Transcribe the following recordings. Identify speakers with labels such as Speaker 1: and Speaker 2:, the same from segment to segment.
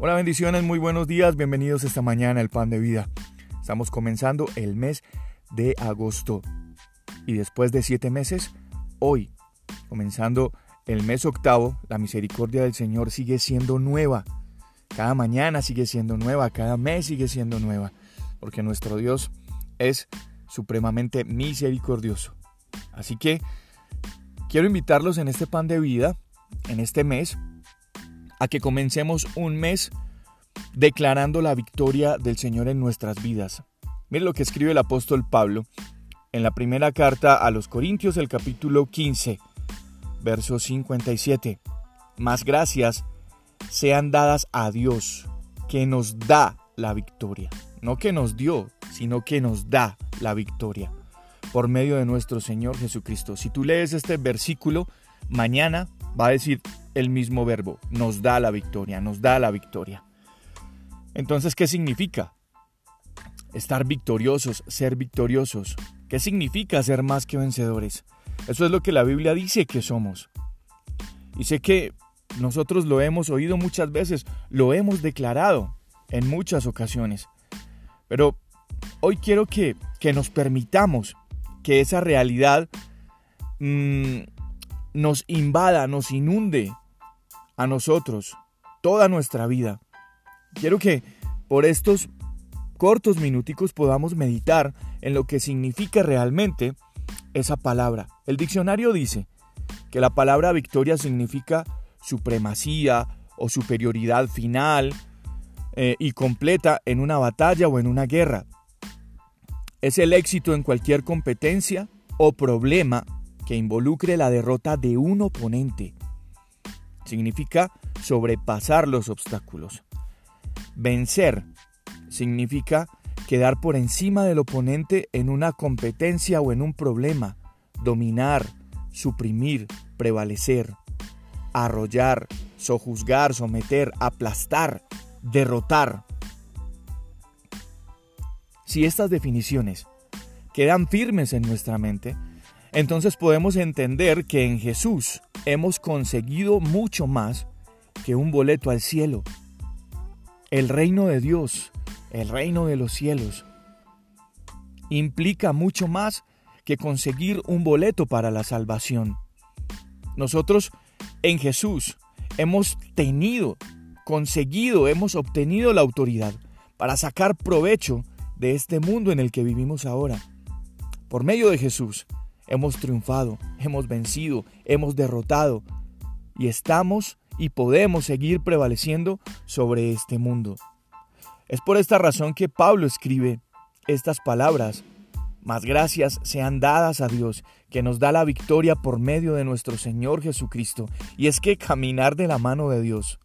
Speaker 1: Hola bendiciones, muy buenos días, bienvenidos esta mañana al Pan de Vida. Estamos comenzando el mes de agosto y después de siete meses, hoy, comenzando el mes octavo, la misericordia del Señor sigue siendo nueva. Cada mañana sigue siendo nueva, cada mes sigue siendo nueva, porque nuestro Dios es supremamente misericordioso. Así que quiero invitarlos en este pan de vida, en este mes, a que comencemos un mes declarando la victoria del Señor en nuestras vidas. Mire lo que escribe el apóstol Pablo en la primera carta a los Corintios, el capítulo 15, verso 57. Más gracias sean dadas a Dios, que nos da la victoria. No que nos dio, sino que nos da la victoria por medio de nuestro Señor Jesucristo. Si tú lees este versículo, mañana va a decir el mismo verbo, nos da la victoria, nos da la victoria. Entonces, ¿qué significa? Estar victoriosos, ser victoriosos. ¿Qué significa ser más que vencedores? Eso es lo que la Biblia dice que somos. Y sé que nosotros lo hemos oído muchas veces, lo hemos declarado en muchas ocasiones. Pero hoy quiero que, que nos permitamos que esa realidad mmm, nos invada, nos inunde a nosotros toda nuestra vida. Quiero que por estos cortos minuticos podamos meditar en lo que significa realmente esa palabra. El diccionario dice que la palabra victoria significa supremacía o superioridad final eh, y completa en una batalla o en una guerra. Es el éxito en cualquier competencia o problema que involucre la derrota de un oponente. Significa sobrepasar los obstáculos. Vencer significa quedar por encima del oponente en una competencia o en un problema, dominar, suprimir, prevalecer, arrollar, sojuzgar, someter, aplastar, derrotar. Si estas definiciones quedan firmes en nuestra mente, entonces podemos entender que en Jesús hemos conseguido mucho más que un boleto al cielo. El reino de Dios, el reino de los cielos, implica mucho más que conseguir un boleto para la salvación. Nosotros en Jesús hemos tenido, conseguido, hemos obtenido la autoridad para sacar provecho de este mundo en el que vivimos ahora. Por medio de Jesús, hemos triunfado, hemos vencido, hemos derrotado y estamos y podemos seguir prevaleciendo sobre este mundo. Es por esta razón que Pablo escribe estas palabras. Más gracias sean dadas a Dios, que nos da la victoria por medio de nuestro Señor Jesucristo. Y es que caminar de la mano de Dios,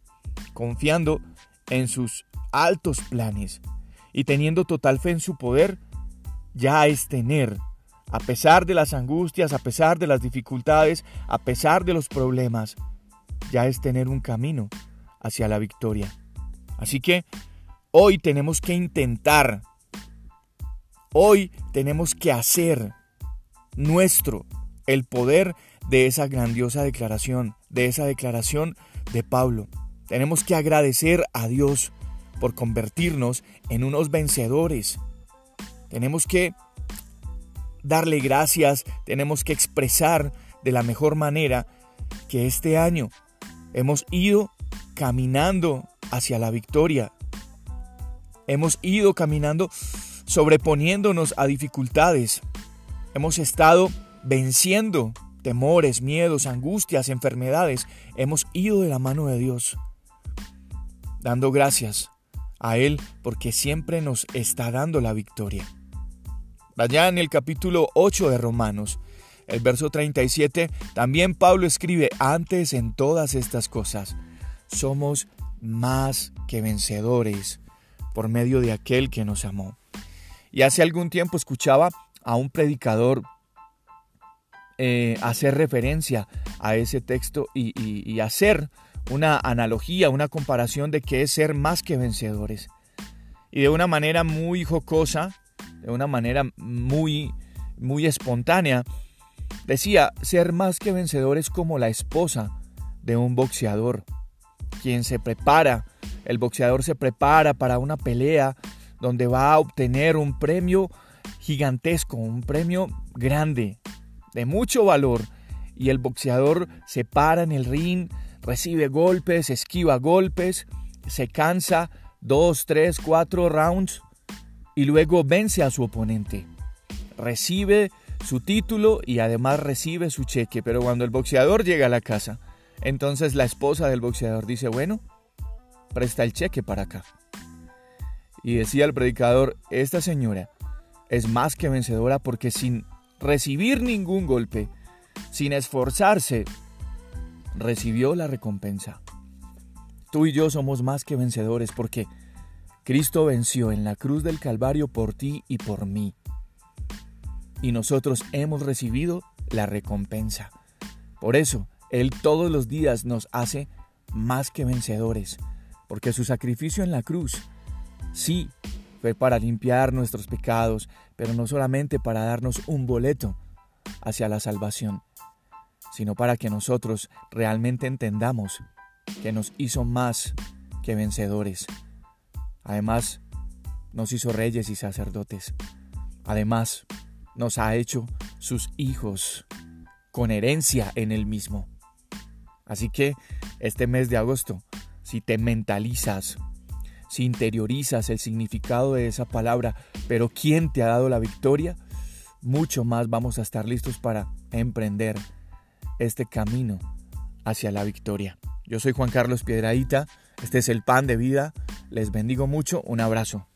Speaker 1: confiando en sus altos planes y teniendo total fe en su poder, ya es tener a pesar de las angustias, a pesar de las dificultades, a pesar de los problemas, ya es tener un camino hacia la victoria. Así que hoy tenemos que intentar, hoy tenemos que hacer nuestro el poder de esa grandiosa declaración, de esa declaración de Pablo. Tenemos que agradecer a Dios por convertirnos en unos vencedores. Tenemos que darle gracias, tenemos que expresar de la mejor manera que este año hemos ido caminando hacia la victoria. Hemos ido caminando sobreponiéndonos a dificultades. Hemos estado venciendo temores, miedos, angustias, enfermedades. Hemos ido de la mano de Dios, dando gracias a Él porque siempre nos está dando la victoria. Allá en el capítulo 8 de Romanos, el verso 37, también Pablo escribe, antes en todas estas cosas, somos más que vencedores por medio de aquel que nos amó. Y hace algún tiempo escuchaba a un predicador eh, hacer referencia a ese texto y, y hacer una analogía, una comparación de qué es ser más que vencedores. Y de una manera muy jocosa, de una manera muy, muy espontánea, decía, ser más que vencedor es como la esposa de un boxeador, quien se prepara el boxeador se prepara para una pelea donde va a obtener un premio gigantesco, un premio grande, de mucho valor. Y el boxeador se para en el ring, recibe golpes, esquiva golpes, se cansa, dos, tres, cuatro rounds y luego vence a su oponente. Recibe su título y además recibe su cheque. Pero cuando el boxeador llega a la casa, entonces la esposa del boxeador dice, bueno, presta el cheque para acá. Y decía el predicador, esta señora es más que vencedora porque sin recibir ningún golpe, sin esforzarse, recibió la recompensa. Tú y yo somos más que vencedores porque Cristo venció en la cruz del Calvario por ti y por mí y nosotros hemos recibido la recompensa. Por eso, Él todos los días nos hace más que vencedores, porque su sacrificio en la cruz, sí, fue para limpiar nuestros pecados, pero no solamente para darnos un boleto hacia la salvación, sino para que nosotros realmente entendamos que nos hizo más que vencedores. Además, nos hizo reyes y sacerdotes. Además, nos ha hecho sus hijos con herencia en el mismo. Así que este mes de agosto, si te mentalizas, si interiorizas el significado de esa palabra, pero ¿quién te ha dado la victoria? Mucho más vamos a estar listos para emprender este camino hacia la victoria. Yo soy Juan Carlos Piedradita, este es el pan de vida, les bendigo mucho, un abrazo.